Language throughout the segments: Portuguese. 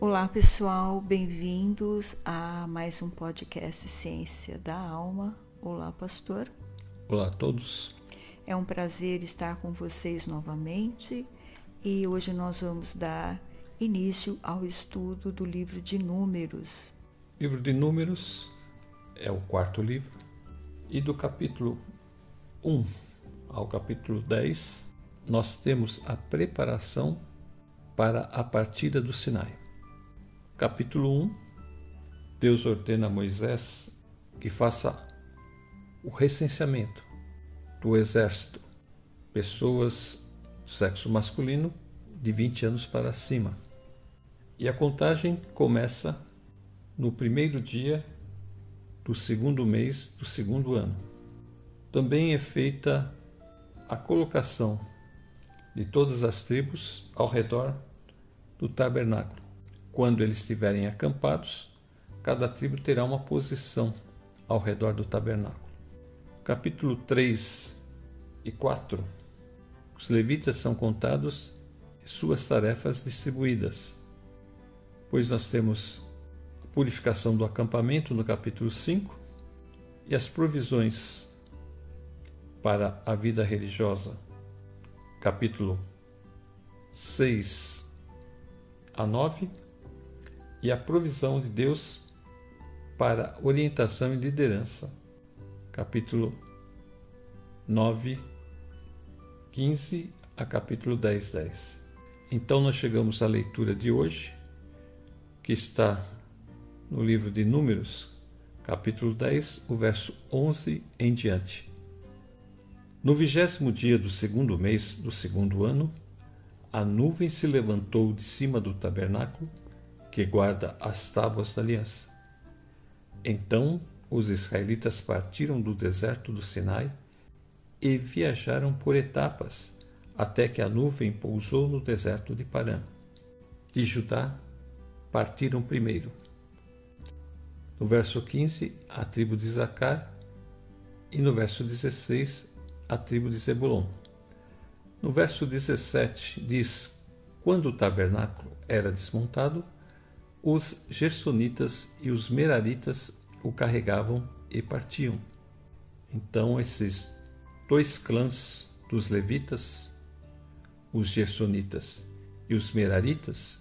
Olá pessoal, bem-vindos a mais um podcast Ciência da Alma. Olá, pastor. Olá a todos. É um prazer estar com vocês novamente e hoje nós vamos dar início ao estudo do livro de Números. Livro de Números é o quarto livro e do capítulo 1 ao capítulo 10 nós temos a preparação para a partida do Sinai. Capítulo 1 Deus ordena a Moisés que faça o recenseamento do exército, pessoas do sexo masculino de 20 anos para cima. E a contagem começa no primeiro dia do segundo mês do segundo ano. Também é feita a colocação de todas as tribos ao redor do tabernáculo. Quando eles estiverem acampados, cada tribo terá uma posição ao redor do tabernáculo. Capítulo 3 e 4, os levitas são contados e suas tarefas distribuídas, pois nós temos a purificação do acampamento no capítulo 5 e as provisões para a vida religiosa, capítulo 6 a 9, e a provisão de Deus para orientação e liderança, capítulo 9, 15 a capítulo 10, 10. Então nós chegamos à leitura de hoje, que está no livro de Números, capítulo 10, o verso 11 em diante. No vigésimo dia do segundo mês do segundo ano, a nuvem se levantou de cima do tabernáculo que guarda as tábuas da aliança. Então os israelitas partiram do deserto do Sinai e viajaram por etapas, até que a nuvem pousou no deserto de Parã. De Judá partiram primeiro. No verso 15, a tribo de Zacar, e no verso 16, a tribo de Zebulon. No verso 17 diz: Quando o tabernáculo era desmontado, os gersonitas e os meraritas o carregavam e partiam. Então esses dois clãs dos levitas, os gersonitas e os meraritas,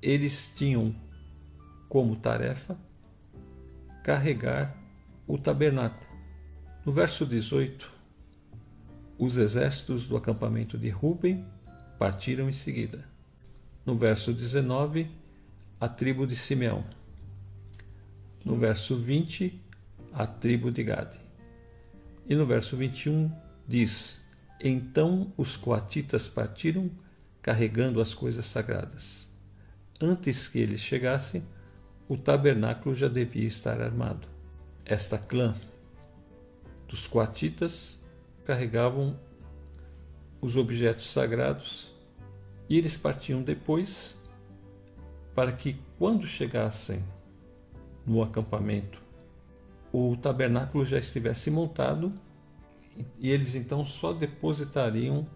eles tinham como tarefa carregar o tabernáculo. No verso 18, os exércitos do acampamento de Ruben partiram em seguida. No verso 19, a tribo de Simeão no verso 20, a tribo de Gade. E no verso 21 diz: Então os coatitas partiram carregando as coisas sagradas. Antes que eles chegassem, o tabernáculo já devia estar armado. Esta clã dos coatitas carregavam os objetos sagrados e eles partiam depois para que, quando chegassem no acampamento, o tabernáculo já estivesse montado e eles então só depositariam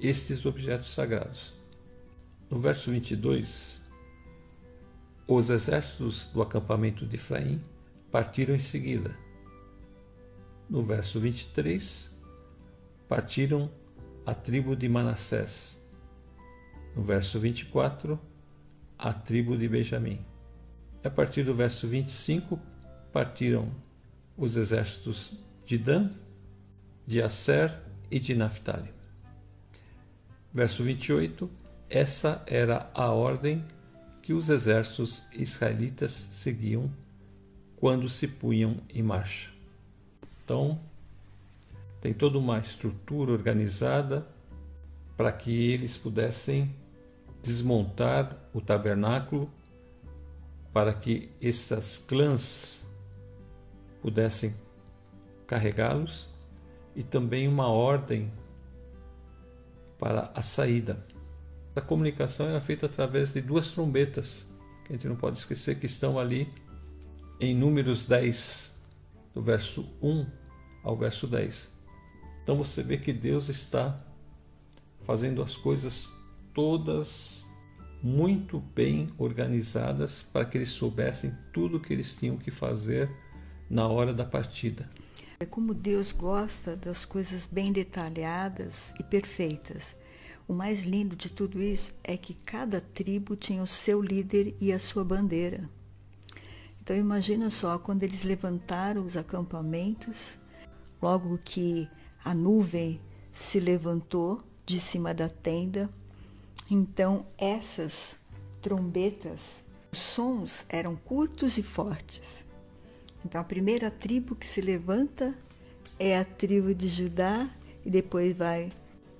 estes objetos sagrados. No verso 22, os exércitos do acampamento de Efraim partiram em seguida. No verso 23, partiram a tribo de Manassés. No verso 24, a tribo de Benjamim. A partir do verso 25, partiram os exércitos de Dan, de Asser e de Naphtali. Verso 28, essa era a ordem que os exércitos israelitas seguiam quando se punham em marcha. Então, tem toda uma estrutura organizada para que eles pudessem desmontar o tabernáculo para que essas clãs pudessem carregá-los e também uma ordem para a saída. A comunicação era feita através de duas trombetas, que a gente não pode esquecer que estão ali em Números 10, do verso 1 ao verso 10. Então você vê que Deus está fazendo as coisas todas muito bem organizadas para que eles soubessem tudo o que eles tinham que fazer na hora da partida. É como Deus gosta das coisas bem detalhadas e perfeitas. O mais lindo de tudo isso é que cada tribo tinha o seu líder e a sua bandeira. Então imagina só, quando eles levantaram os acampamentos, logo que a nuvem se levantou de cima da tenda, então essas trombetas, os sons eram curtos e fortes. Então a primeira tribo que se levanta é a tribo de Judá e depois vai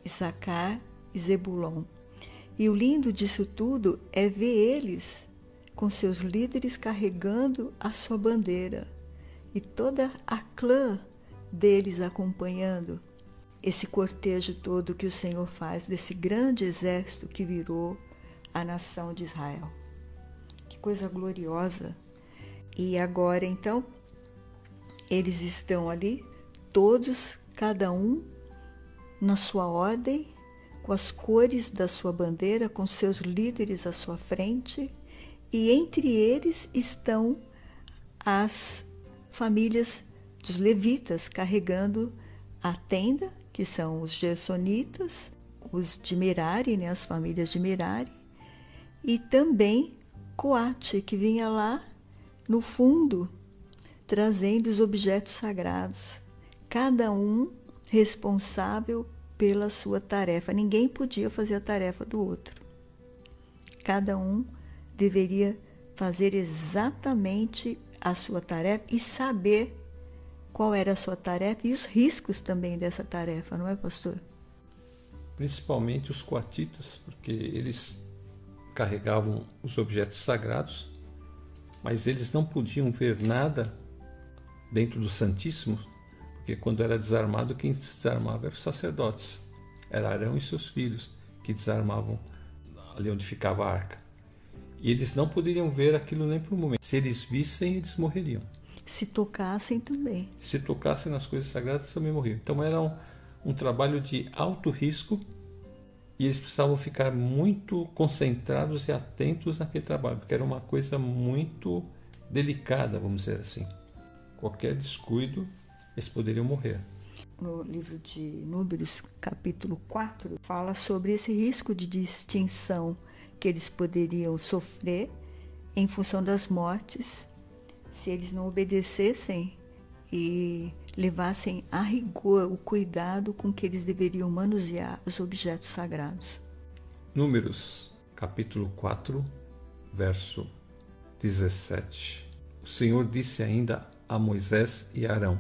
Issacar e Zebulon. E o lindo disso tudo é ver eles com seus líderes carregando a sua bandeira e toda a clã deles acompanhando esse cortejo todo que o Senhor faz desse grande exército que virou a nação de Israel. Que coisa gloriosa! E agora então eles estão ali, todos, cada um na sua ordem, com as cores da sua bandeira, com seus líderes à sua frente, e entre eles estão as famílias dos levitas carregando a tenda, que são os gersonitas, os de Merari, né, as famílias de Merari, e também Coate, que vinha lá no fundo trazendo os objetos sagrados, cada um responsável pela sua tarefa. Ninguém podia fazer a tarefa do outro. Cada um deveria fazer exatamente a sua tarefa e saber qual era a sua tarefa e os riscos também dessa tarefa, não é, pastor? Principalmente os coatitas, porque eles carregavam os objetos sagrados, mas eles não podiam ver nada dentro do Santíssimo, porque quando era desarmado, quem desarmava eram os sacerdotes. Era Arão e seus filhos que desarmavam ali onde ficava a arca. E eles não poderiam ver aquilo nem por um momento. Se eles vissem, eles morreriam. Se tocassem também. Se tocassem nas coisas sagradas, também morriam. Então era um, um trabalho de alto risco e eles precisavam ficar muito concentrados e atentos naquele trabalho, porque era uma coisa muito delicada, vamos dizer assim qualquer descuido, eles poderiam morrer. No livro de Números, capítulo 4, fala sobre esse risco de distinção que eles poderiam sofrer em função das mortes se eles não obedecessem e levassem a rigor o cuidado com que eles deveriam manusear os objetos sagrados. Números, capítulo 4, verso 17. O Senhor disse ainda a Moisés e Arão: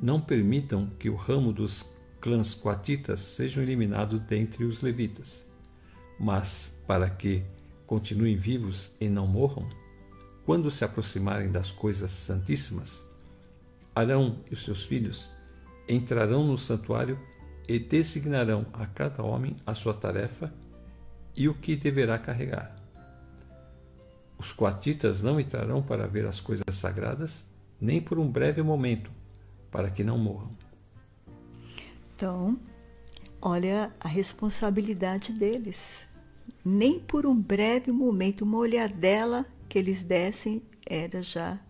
Não permitam que o ramo dos clãs coatitas sejam eliminados dentre os levitas, mas para que continuem vivos e não morram, quando se aproximarem das coisas santíssimas, Arão e os seus filhos entrarão no santuário e designarão a cada homem a sua tarefa e o que deverá carregar. Os coatitas não entrarão para ver as coisas sagradas, nem por um breve momento, para que não morram. Então, olha a responsabilidade deles. Nem por um breve momento, uma olhadela que eles dessem era já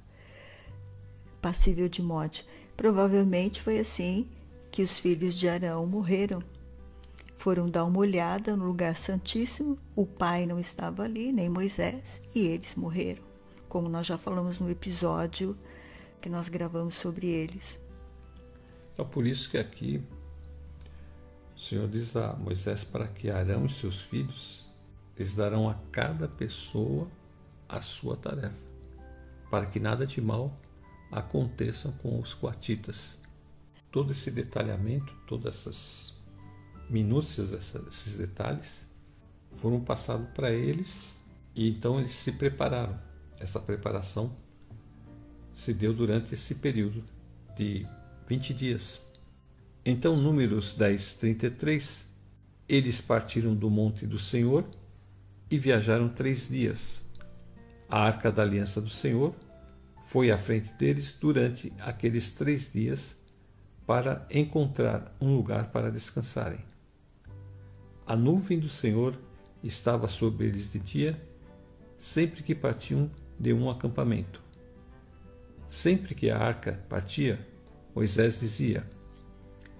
passível de morte. Provavelmente foi assim que os filhos de Arão morreram foram dar uma olhada no lugar santíssimo, o pai não estava ali, nem Moisés, e eles morreram, como nós já falamos no episódio que nós gravamos sobre eles. Então, por isso que aqui o Senhor diz a Moisés para que Arão e seus filhos, eles darão a cada pessoa a sua tarefa, para que nada de mal aconteça com os coatitas. Todo esse detalhamento, todas essas minúcias desses detalhes foram passados para eles e então eles se prepararam. Essa preparação se deu durante esse período de 20 dias. Então, Números 10, 33, eles partiram do monte do Senhor e viajaram três dias. A arca da aliança do Senhor foi à frente deles durante aqueles três dias para encontrar um lugar para descansarem. A nuvem do Senhor estava sobre eles de dia, sempre que partiam de um acampamento. Sempre que a arca partia, Moisés dizia: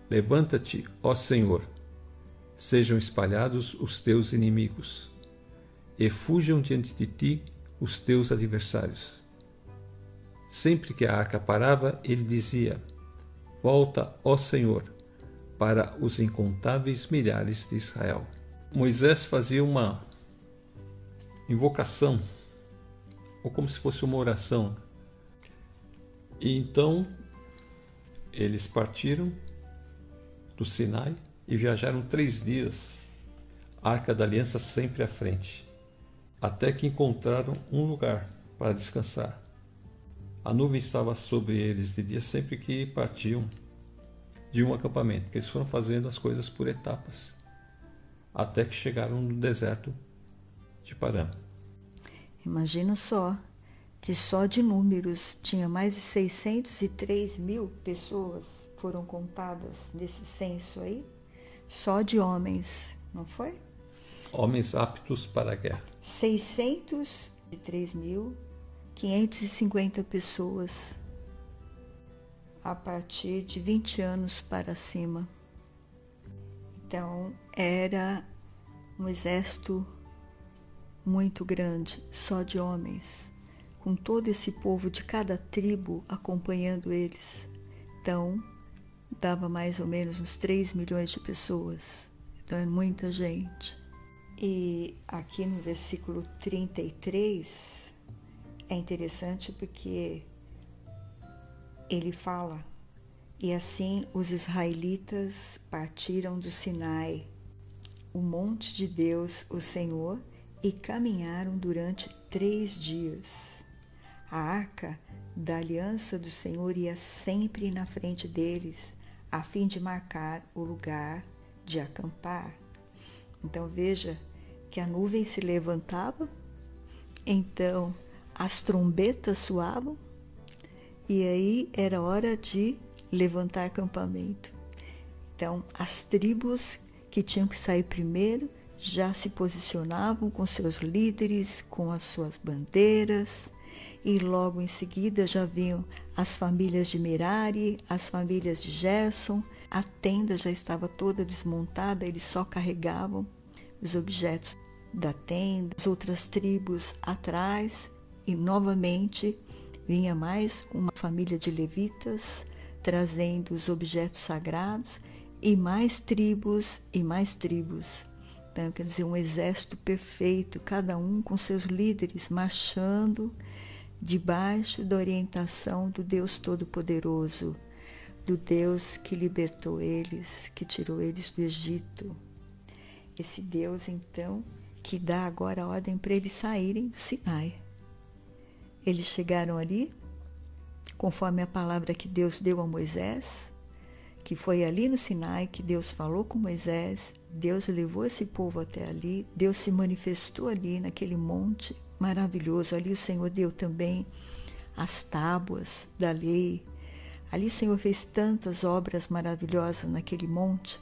Levanta-te, ó Senhor, sejam espalhados os teus inimigos, e fujam diante de ti os teus adversários. Sempre que a arca parava, ele dizia: Volta, ó Senhor, para os incontáveis milhares de Israel. Moisés fazia uma invocação, ou como se fosse uma oração. E então eles partiram do Sinai e viajaram três dias, a Arca da Aliança sempre à frente, até que encontraram um lugar para descansar. A nuvem estava sobre eles de dia sempre que partiam de um acampamento, porque eles foram fazendo as coisas por etapas até que chegaram no deserto de Parã. Imagina só que só de números tinha mais de 603 mil pessoas foram contadas nesse censo aí, só de homens, não foi? Homens aptos para a guerra. 603.550 pessoas a partir de 20 anos para cima. Então, era um exército muito grande, só de homens, com todo esse povo de cada tribo acompanhando eles. Então, dava mais ou menos uns 3 milhões de pessoas. Então, é muita gente. E aqui no versículo 33 é interessante porque ele fala e assim os israelitas partiram do Sinai, o monte de Deus, o Senhor, e caminharam durante três dias. A arca da aliança do Senhor ia sempre na frente deles, a fim de marcar o lugar de acampar. Então veja que a nuvem se levantava, então as trombetas soavam, e aí era hora de levantar acampamento. Então, as tribos que tinham que sair primeiro já se posicionavam com seus líderes, com as suas bandeiras, e logo em seguida já vinham as famílias de Merari, as famílias de Gerson. A tenda já estava toda desmontada, eles só carregavam os objetos da tenda, as outras tribos atrás, e novamente vinha mais uma família de levitas trazendo os objetos sagrados e mais tribos e mais tribos. Então, quer dizer, um exército perfeito, cada um com seus líderes marchando debaixo da orientação do Deus Todo-Poderoso, do Deus que libertou eles, que tirou eles do Egito. Esse Deus, então, que dá agora a ordem para eles saírem do Sinai. Eles chegaram ali conforme a palavra que Deus deu a Moisés, que foi ali no Sinai que Deus falou com Moisés, Deus levou esse povo até ali, Deus se manifestou ali naquele monte maravilhoso. Ali o Senhor deu também as tábuas da lei. Ali o Senhor fez tantas obras maravilhosas naquele monte,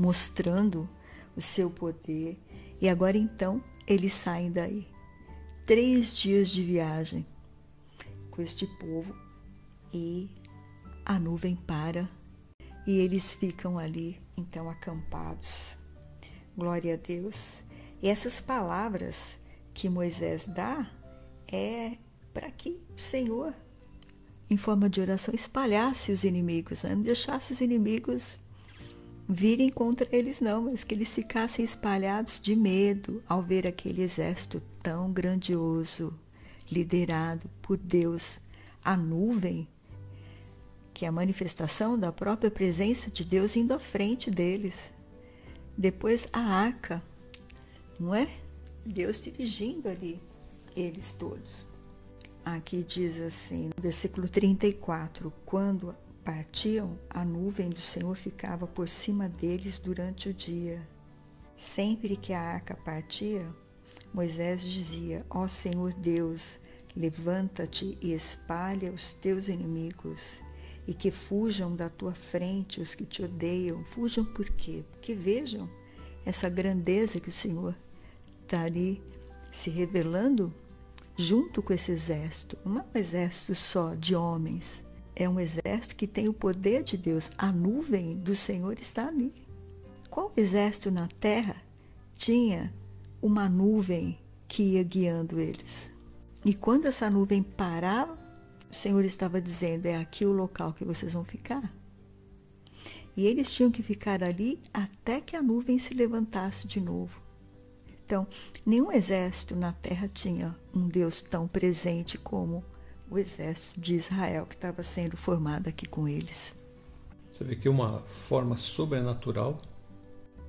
mostrando o seu poder. E agora então eles saem daí. Três dias de viagem com este povo e a nuvem para e eles ficam ali então acampados. Glória a Deus. E essas palavras que Moisés dá é para que o Senhor, em forma de oração, espalhasse os inimigos, né? não deixasse os inimigos virem contra eles, não, mas que eles ficassem espalhados de medo ao ver aquele exército tão grandioso liderado por Deus, a nuvem, que é a manifestação da própria presença de Deus indo à frente deles. Depois a arca, não é? Deus dirigindo ali eles todos. Aqui diz assim, no versículo 34: Quando partiam, a nuvem do Senhor ficava por cima deles durante o dia. Sempre que a arca partia, Moisés dizia: Ó Senhor Deus, levanta-te e espalha os teus inimigos, e que fujam da tua frente os que te odeiam. Fujam por quê? Porque vejam essa grandeza que o Senhor está ali se revelando junto com esse exército. Não é um exército só de homens, é um exército que tem o poder de Deus. A nuvem do Senhor está ali. Qual exército na terra tinha uma nuvem que ia guiando eles? E quando essa nuvem parava, o Senhor estava dizendo: é aqui o local que vocês vão ficar. E eles tinham que ficar ali até que a nuvem se levantasse de novo. Então, nenhum exército na terra tinha um Deus tão presente como o exército de Israel que estava sendo formado aqui com eles. Você vê que uma forma sobrenatural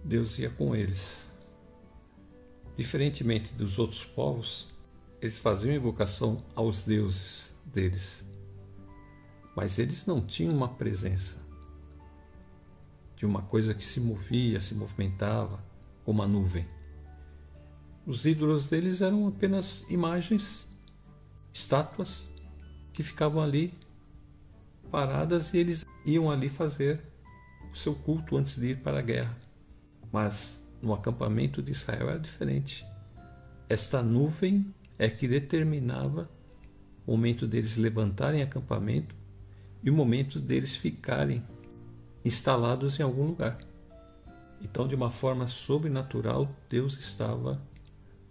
Deus ia com eles. Diferentemente dos outros povos, eles faziam invocação aos deuses deles, mas eles não tinham uma presença de uma coisa que se movia, se movimentava, como a nuvem. Os ídolos deles eram apenas imagens, estátuas, que ficavam ali paradas e eles iam ali fazer o seu culto antes de ir para a guerra. Mas no acampamento de Israel era diferente. Esta nuvem é que determinava o momento deles levantarem acampamento e o momento deles ficarem instalados em algum lugar. Então, de uma forma sobrenatural, Deus estava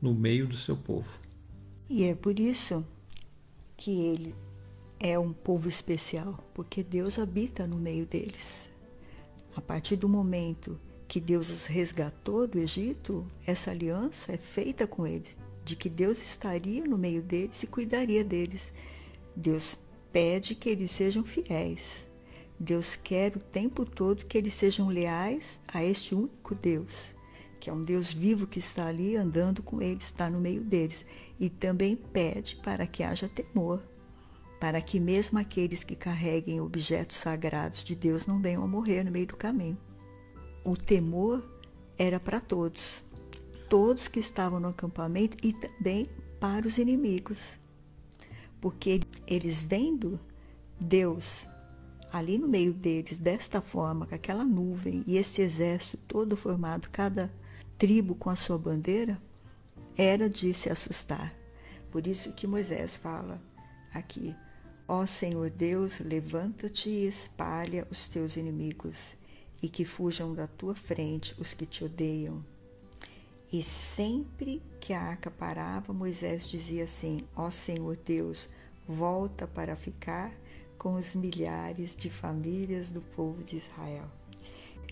no meio do seu povo. E é por isso que ele é um povo especial, porque Deus habita no meio deles. A partir do momento que Deus os resgatou do Egito, essa aliança é feita com eles, de que Deus estaria no meio deles e cuidaria deles. Deus pede que eles sejam fiéis. Deus quer o tempo todo que eles sejam leais a este único Deus, que é um Deus vivo que está ali andando com eles, está no meio deles. E também pede para que haja temor, para que mesmo aqueles que carreguem objetos sagrados de Deus não venham a morrer no meio do caminho. O temor era para todos, todos que estavam no acampamento e também para os inimigos, porque eles vendo Deus ali no meio deles, desta forma, com aquela nuvem e este exército todo formado, cada tribo com a sua bandeira, era de se assustar. Por isso que Moisés fala aqui: Ó Senhor Deus, levanta-te e espalha os teus inimigos, e que fujam da tua frente os que te odeiam. E sempre que a arca parava, Moisés dizia assim: Ó Senhor Deus, volta para ficar com os milhares de famílias do povo de Israel.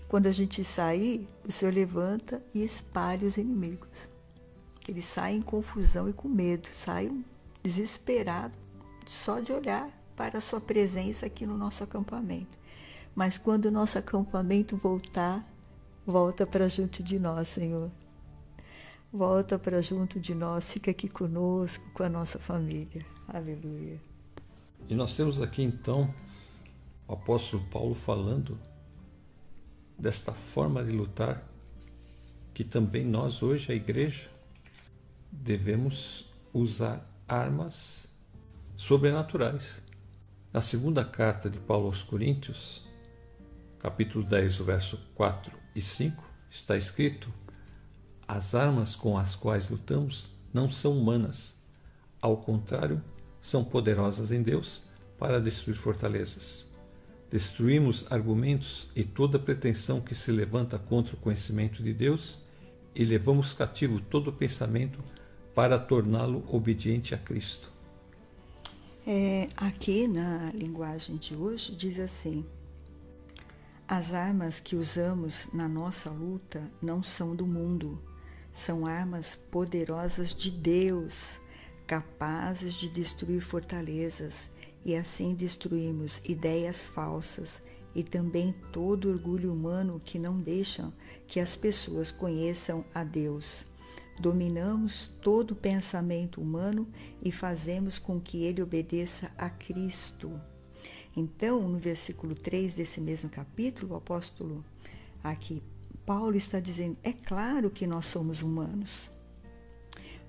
Quando a gente sair, o Senhor levanta e espalha os inimigos. Eles saem em confusão e com medo, saem desesperados só de olhar para a sua presença aqui no nosso acampamento. Mas quando o nosso acampamento voltar, volta para junto de nós, Senhor. Volta para junto de nós, fica aqui conosco, com a nossa família. Aleluia. E nós temos aqui então o apóstolo Paulo falando desta forma de lutar que também nós hoje, a igreja, devemos usar armas sobrenaturais. Na segunda carta de Paulo aos Coríntios, capítulo 10, o verso 4 e 5, está escrito: As armas com as quais lutamos não são humanas, ao contrário, são poderosas em Deus para destruir fortalezas. Destruímos argumentos e toda pretensão que se levanta contra o conhecimento de Deus e levamos cativo todo pensamento para torná-lo obediente a Cristo. É, aqui na linguagem de hoje diz assim: as armas que usamos na nossa luta não são do mundo, são armas poderosas de Deus capazes de destruir fortalezas, e assim destruímos ideias falsas e também todo orgulho humano que não deixam que as pessoas conheçam a Deus. Dominamos todo pensamento humano e fazemos com que ele obedeça a Cristo. Então, no versículo 3 desse mesmo capítulo, o apóstolo aqui, Paulo está dizendo: é claro que nós somos humanos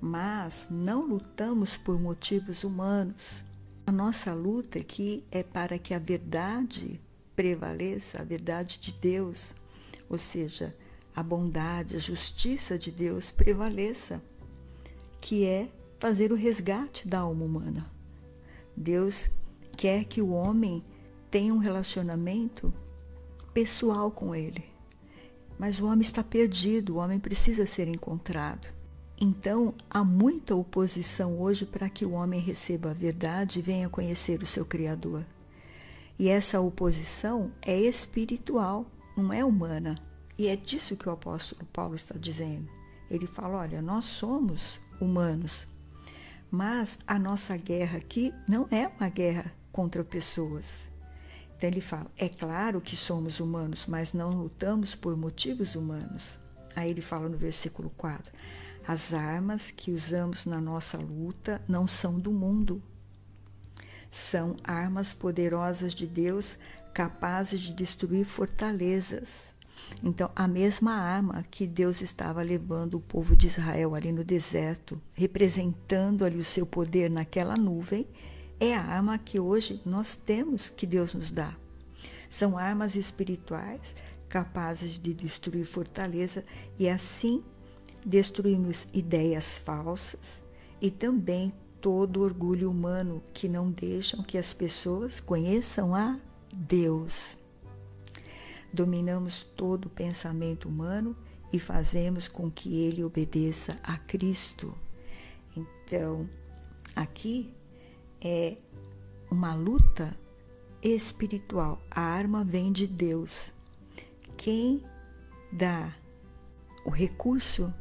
mas não lutamos por motivos humanos. A nossa luta aqui é para que a verdade prevaleça, a verdade de Deus, ou seja, a bondade, a justiça de Deus prevaleça, que é fazer o resgate da alma humana. Deus quer que o homem tenha um relacionamento pessoal com Ele. Mas o homem está perdido, o homem precisa ser encontrado. Então, há muita oposição hoje para que o homem receba a verdade e venha conhecer o seu Criador. E essa oposição é espiritual, não é humana. E é disso que o apóstolo Paulo está dizendo. Ele fala: olha, nós somos humanos, mas a nossa guerra aqui não é uma guerra contra pessoas. Então ele fala: é claro que somos humanos, mas não lutamos por motivos humanos. Aí ele fala no versículo 4: as armas que usamos na nossa luta não são do mundo. São armas poderosas de Deus capazes de destruir fortalezas. Então, a mesma arma que Deus estava levando o povo de Israel ali no deserto, representando ali o seu poder naquela nuvem, é a arma que hoje nós temos que Deus nos dá. São armas espirituais capazes de destruir fortaleza e assim destruímos ideias falsas e também todo orgulho humano que não deixam que as pessoas conheçam a Deus. Dominamos todo o pensamento humano e fazemos com que ele obedeça a Cristo. Então, aqui é uma luta espiritual. A arma vem de Deus. Quem dá o recurso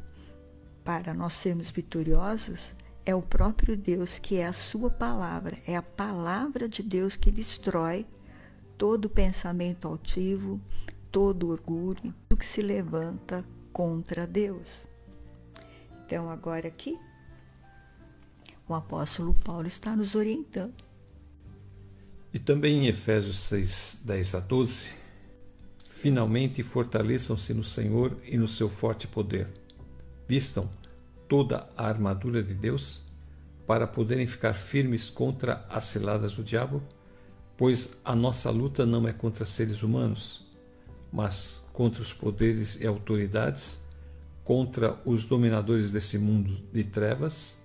para nós sermos vitoriosos é o próprio Deus, que é a Sua palavra, é a palavra de Deus que destrói todo pensamento altivo, todo orgulho, tudo que se levanta contra Deus. Então, agora aqui, o apóstolo Paulo está nos orientando. E também em Efésios 6, 10 a 12, finalmente fortaleçam-se no Senhor e no seu forte poder. Vistam toda a armadura de Deus para poderem ficar firmes contra as ciladas do diabo, pois a nossa luta não é contra seres humanos, mas contra os poderes e autoridades, contra os dominadores desse mundo de trevas,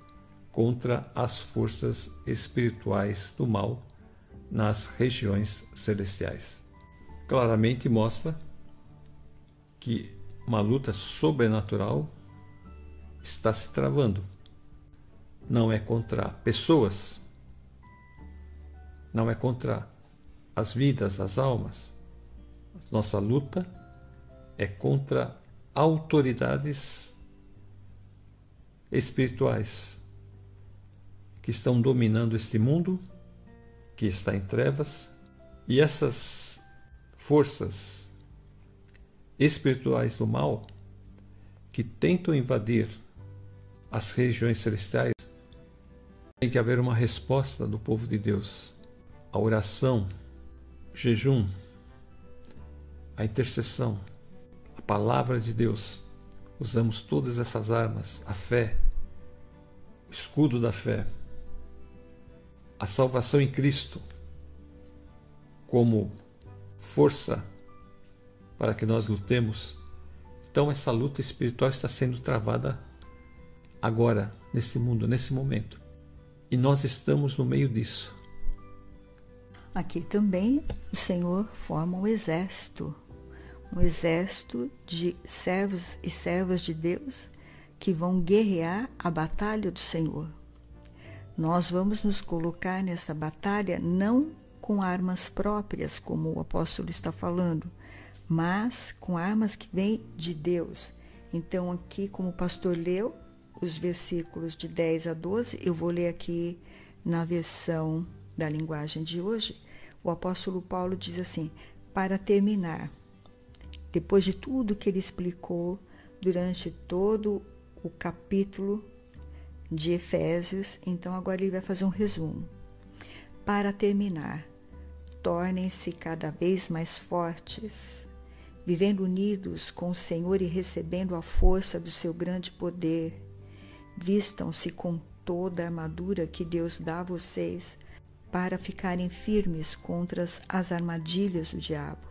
contra as forças espirituais do mal nas regiões celestiais. Claramente mostra que uma luta sobrenatural está se travando. Não é contra pessoas, não é contra as vidas, as almas. Nossa luta é contra autoridades espirituais que estão dominando este mundo, que está em trevas, e essas forças espirituais do mal que tentam invadir as regiões celestiais, tem que haver uma resposta do povo de Deus. A oração, o jejum, a intercessão, a palavra de Deus. Usamos todas essas armas, a fé, o escudo da fé, a salvação em Cristo como força para que nós lutemos. Então, essa luta espiritual está sendo travada agora, nesse mundo, nesse momento. E nós estamos no meio disso. Aqui também o Senhor forma um exército, um exército de servos e servas de Deus que vão guerrear a batalha do Senhor. Nós vamos nos colocar nessa batalha não com armas próprias, como o apóstolo está falando, mas com armas que vêm de Deus. Então, aqui, como o pastor leu, os versículos de 10 a 12, eu vou ler aqui na versão da linguagem de hoje. O apóstolo Paulo diz assim: para terminar, depois de tudo que ele explicou durante todo o capítulo de Efésios, então agora ele vai fazer um resumo. Para terminar, tornem-se cada vez mais fortes, vivendo unidos com o Senhor e recebendo a força do seu grande poder Vistam-se com toda a armadura que Deus dá a vocês para ficarem firmes contra as armadilhas do diabo.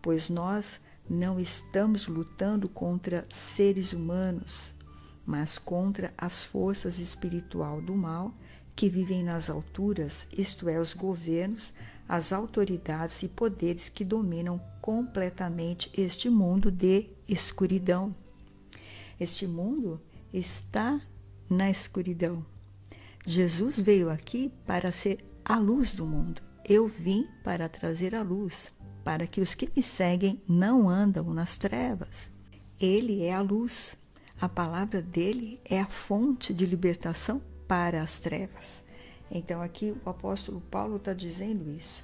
Pois nós não estamos lutando contra seres humanos, mas contra as forças espiritual do mal que vivem nas alturas, isto é, os governos, as autoridades e poderes que dominam completamente este mundo de escuridão. Este mundo está na escuridão. Jesus veio aqui para ser a luz do mundo. Eu vim para trazer a luz, para que os que me seguem não andam nas trevas. Ele é a luz. A palavra dele é a fonte de libertação para as trevas. Então aqui o apóstolo Paulo está dizendo isso.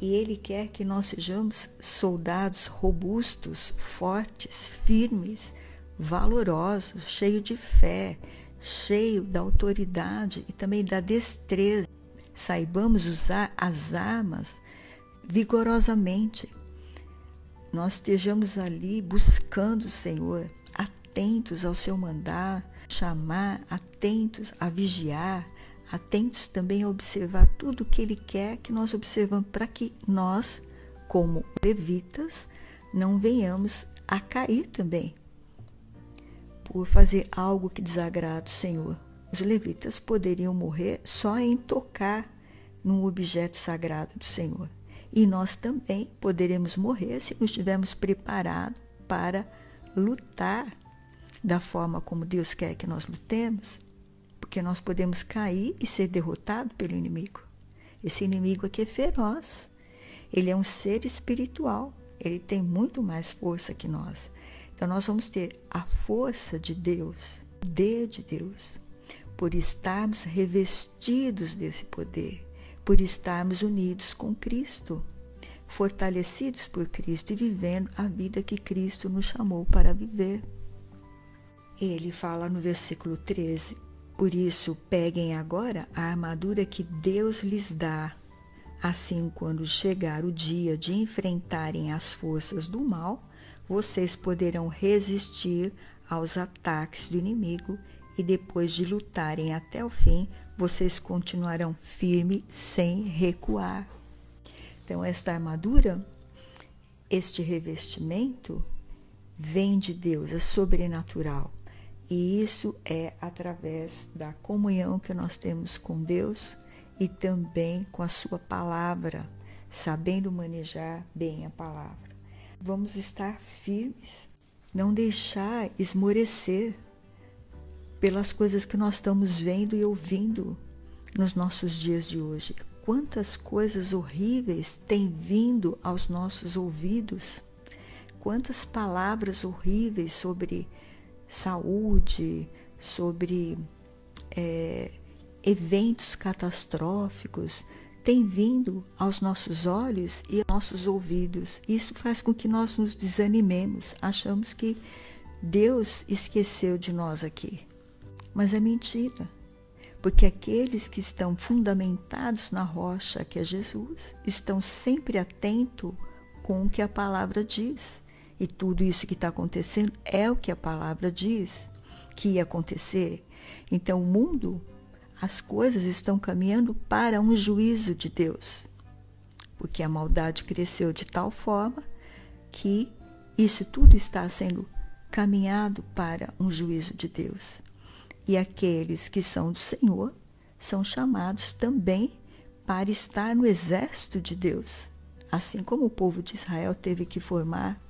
E ele quer que nós sejamos soldados robustos, fortes, firmes, valorosos, cheios de fé, cheio da autoridade e também da destreza. Saibamos usar as armas vigorosamente. Nós estejamos ali buscando o Senhor, atentos ao seu mandar, chamar, atentos a vigiar, atentos também a observar tudo o que ele quer que nós observamos para que nós, como levitas, não venhamos a cair também por fazer algo que desagrada o Senhor. Os levitas poderiam morrer só em tocar num objeto sagrado do Senhor. E nós também poderemos morrer se não estivermos preparados para lutar da forma como Deus quer que nós lutemos, porque nós podemos cair e ser derrotados pelo inimigo. Esse inimigo aqui é feroz. Ele é um ser espiritual. Ele tem muito mais força que nós. Então nós vamos ter a força de Deus, poder de Deus, por estarmos revestidos desse poder, por estarmos unidos com Cristo, fortalecidos por Cristo e vivendo a vida que Cristo nos chamou para viver. Ele fala no versículo 13: Por isso, peguem agora a armadura que Deus lhes dá. Assim, quando chegar o dia de enfrentarem as forças do mal, vocês poderão resistir aos ataques do inimigo e depois de lutarem até o fim, vocês continuarão firmes sem recuar. Então, esta armadura, este revestimento, vem de Deus, é sobrenatural. E isso é através da comunhão que nós temos com Deus e também com a Sua palavra, sabendo manejar bem a palavra. Vamos estar firmes, não deixar esmorecer pelas coisas que nós estamos vendo e ouvindo nos nossos dias de hoje. Quantas coisas horríveis têm vindo aos nossos ouvidos, quantas palavras horríveis sobre saúde, sobre é, eventos catastróficos, tem vindo aos nossos olhos e aos nossos ouvidos. Isso faz com que nós nos desanimemos, achamos que Deus esqueceu de nós aqui. Mas é mentira, porque aqueles que estão fundamentados na rocha, que é Jesus, estão sempre atentos com o que a palavra diz. E tudo isso que está acontecendo é o que a palavra diz que ia acontecer. Então o mundo as coisas estão caminhando para um juízo de Deus, porque a maldade cresceu de tal forma que isso tudo está sendo caminhado para um juízo de Deus. E aqueles que são do Senhor são chamados também para estar no exército de Deus. Assim como o povo de Israel teve que formar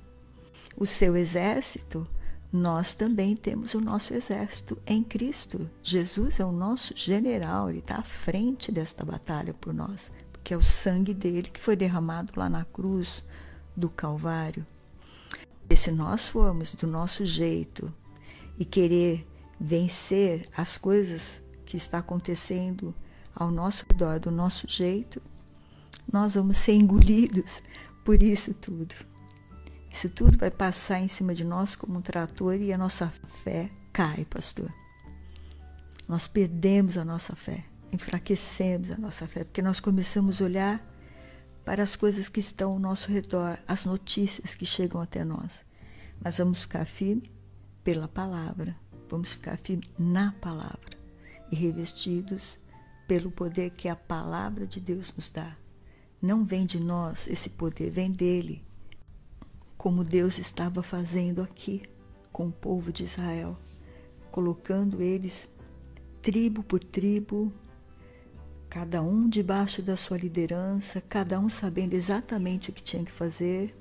o seu exército, nós também temos o nosso exército em Cristo. Jesus é o nosso general, ele está à frente desta batalha por nós, porque é o sangue dele que foi derramado lá na cruz do Calvário. E se nós formos do nosso jeito e querer vencer as coisas que está acontecendo ao nosso redor do nosso jeito, nós vamos ser engolidos por isso tudo. Isso tudo vai passar em cima de nós como um trator e a nossa fé cai, pastor. Nós perdemos a nossa fé, enfraquecemos a nossa fé, porque nós começamos a olhar para as coisas que estão ao nosso redor, as notícias que chegam até nós. Mas vamos ficar firmes pela palavra, vamos ficar firmes na palavra e revestidos pelo poder que a palavra de Deus nos dá. Não vem de nós esse poder, vem dele como Deus estava fazendo aqui com o povo de Israel, colocando eles tribo por tribo, cada um debaixo da sua liderança, cada um sabendo exatamente o que tinha que fazer,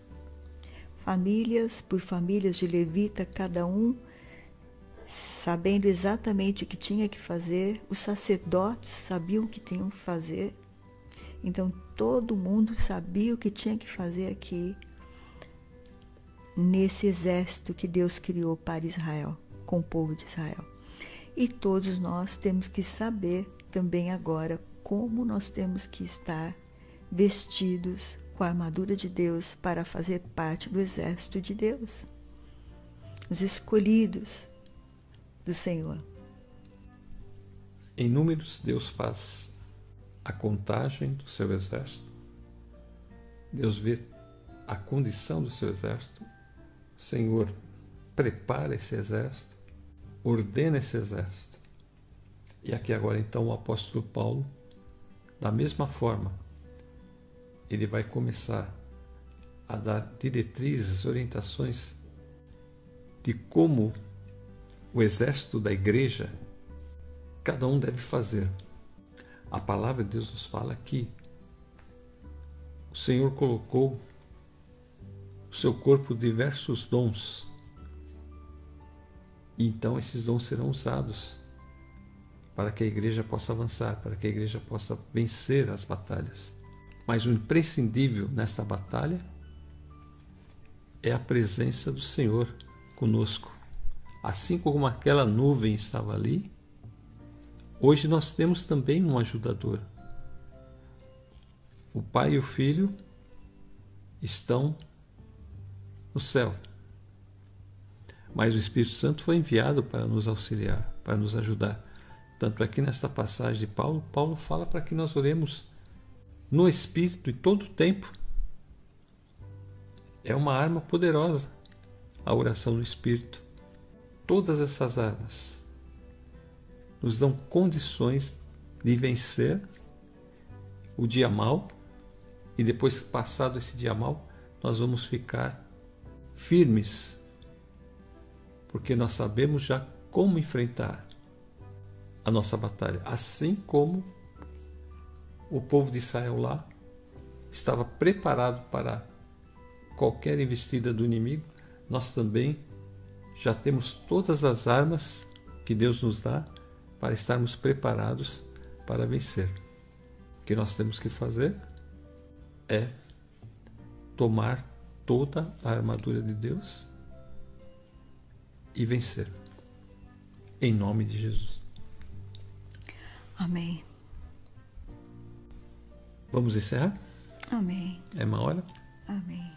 famílias por famílias de levita, cada um sabendo exatamente o que tinha que fazer, os sacerdotes sabiam o que tinham que fazer, então todo mundo sabia o que tinha que fazer aqui nesse exército que Deus criou para Israel, com o povo de Israel. E todos nós temos que saber também agora como nós temos que estar vestidos com a armadura de Deus para fazer parte do exército de Deus. Os escolhidos do Senhor. Em números, Deus faz a contagem do seu exército. Deus vê a condição do seu exército Senhor, prepara esse exército, ordena esse exército. E aqui agora então o apóstolo Paulo, da mesma forma, ele vai começar a dar diretrizes, orientações de como o exército da igreja cada um deve fazer. A palavra de Deus nos fala que o Senhor colocou o seu corpo diversos dons. E então esses dons serão usados para que a igreja possa avançar, para que a igreja possa vencer as batalhas. Mas o imprescindível nesta batalha é a presença do Senhor conosco. Assim como aquela nuvem estava ali, hoje nós temos também um ajudador. O Pai e o Filho estão céu. Mas o Espírito Santo foi enviado para nos auxiliar, para nos ajudar. Tanto aqui nesta passagem de Paulo, Paulo fala para que nós oremos no Espírito em todo o tempo. É uma arma poderosa a oração no Espírito. Todas essas armas nos dão condições de vencer o dia mal e depois passado esse dia mal, nós vamos ficar firmes, porque nós sabemos já como enfrentar a nossa batalha, assim como o povo de Israel lá estava preparado para qualquer investida do inimigo, nós também já temos todas as armas que Deus nos dá para estarmos preparados para vencer. O que nós temos que fazer é tomar toda a armadura de Deus e vencer. Em nome de Jesus. Amém. Vamos encerrar? Amém. É uma hora? Amém.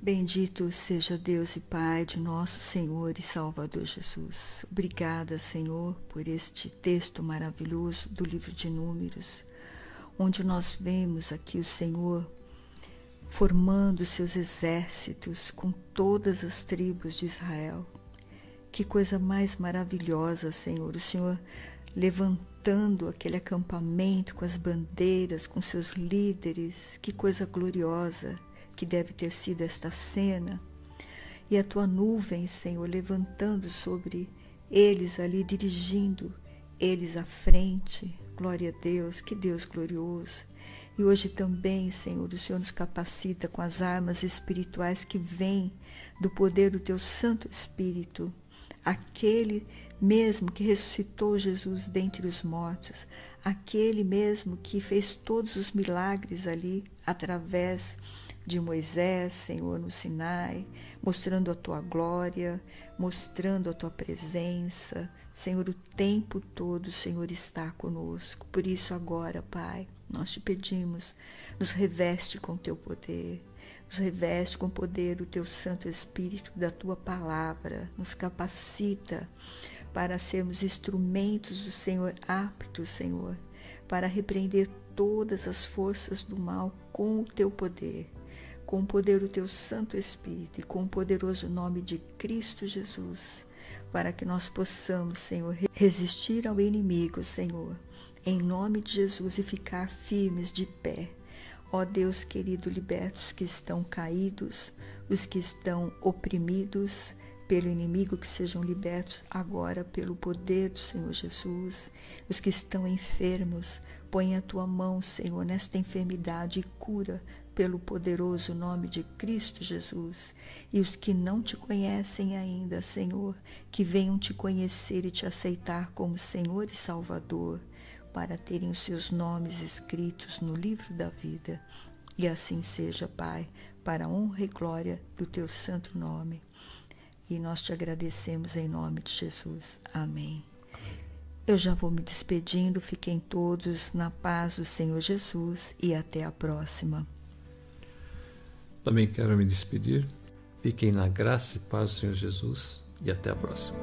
Bendito seja Deus e Pai de nosso Senhor e Salvador Jesus. Obrigada, Senhor, por este texto maravilhoso do livro de Números, onde nós vemos aqui o Senhor formando seus exércitos com todas as tribos de Israel. Que coisa mais maravilhosa, Senhor, o Senhor levantando aquele acampamento com as bandeiras, com seus líderes, que coisa gloriosa que deve ter sido esta cena. E a tua nuvem, Senhor, levantando sobre eles ali, dirigindo eles à frente. Glória a Deus, que Deus glorioso. E hoje também, Senhor, o Senhor nos capacita com as armas espirituais que vêm do poder do Teu Santo Espírito, aquele mesmo que ressuscitou Jesus dentre os mortos, aquele mesmo que fez todos os milagres ali através de Moisés, Senhor, no Sinai, mostrando a tua glória, mostrando a tua presença. Senhor, o tempo todo Senhor está conosco. Por isso, agora, Pai, nós te pedimos, nos reveste com teu poder, nos reveste com o poder do teu Santo Espírito, da tua palavra, nos capacita para sermos instrumentos do Senhor, aptos, Senhor, para repreender todas as forças do mal com o teu poder, com o poder do teu Santo Espírito e com o poderoso nome de Cristo Jesus, para que nós possamos, Senhor, resistir ao inimigo, Senhor em nome de Jesus e ficar firmes de pé. Ó Deus querido, liberta os que estão caídos, os que estão oprimidos pelo inimigo, que sejam libertos agora pelo poder do Senhor Jesus. Os que estão enfermos, põe a tua mão, Senhor, nesta enfermidade e cura pelo poderoso nome de Cristo Jesus. E os que não te conhecem ainda, Senhor, que venham te conhecer e te aceitar como Senhor e Salvador, para terem os seus nomes escritos no livro da vida. E assim seja, Pai, para a honra e glória do teu santo nome. E nós te agradecemos em nome de Jesus. Amém. Eu já vou me despedindo, fiquem todos na paz do Senhor Jesus e até a próxima. Também quero me despedir. Fiquem na graça e paz do Senhor Jesus e até a próxima.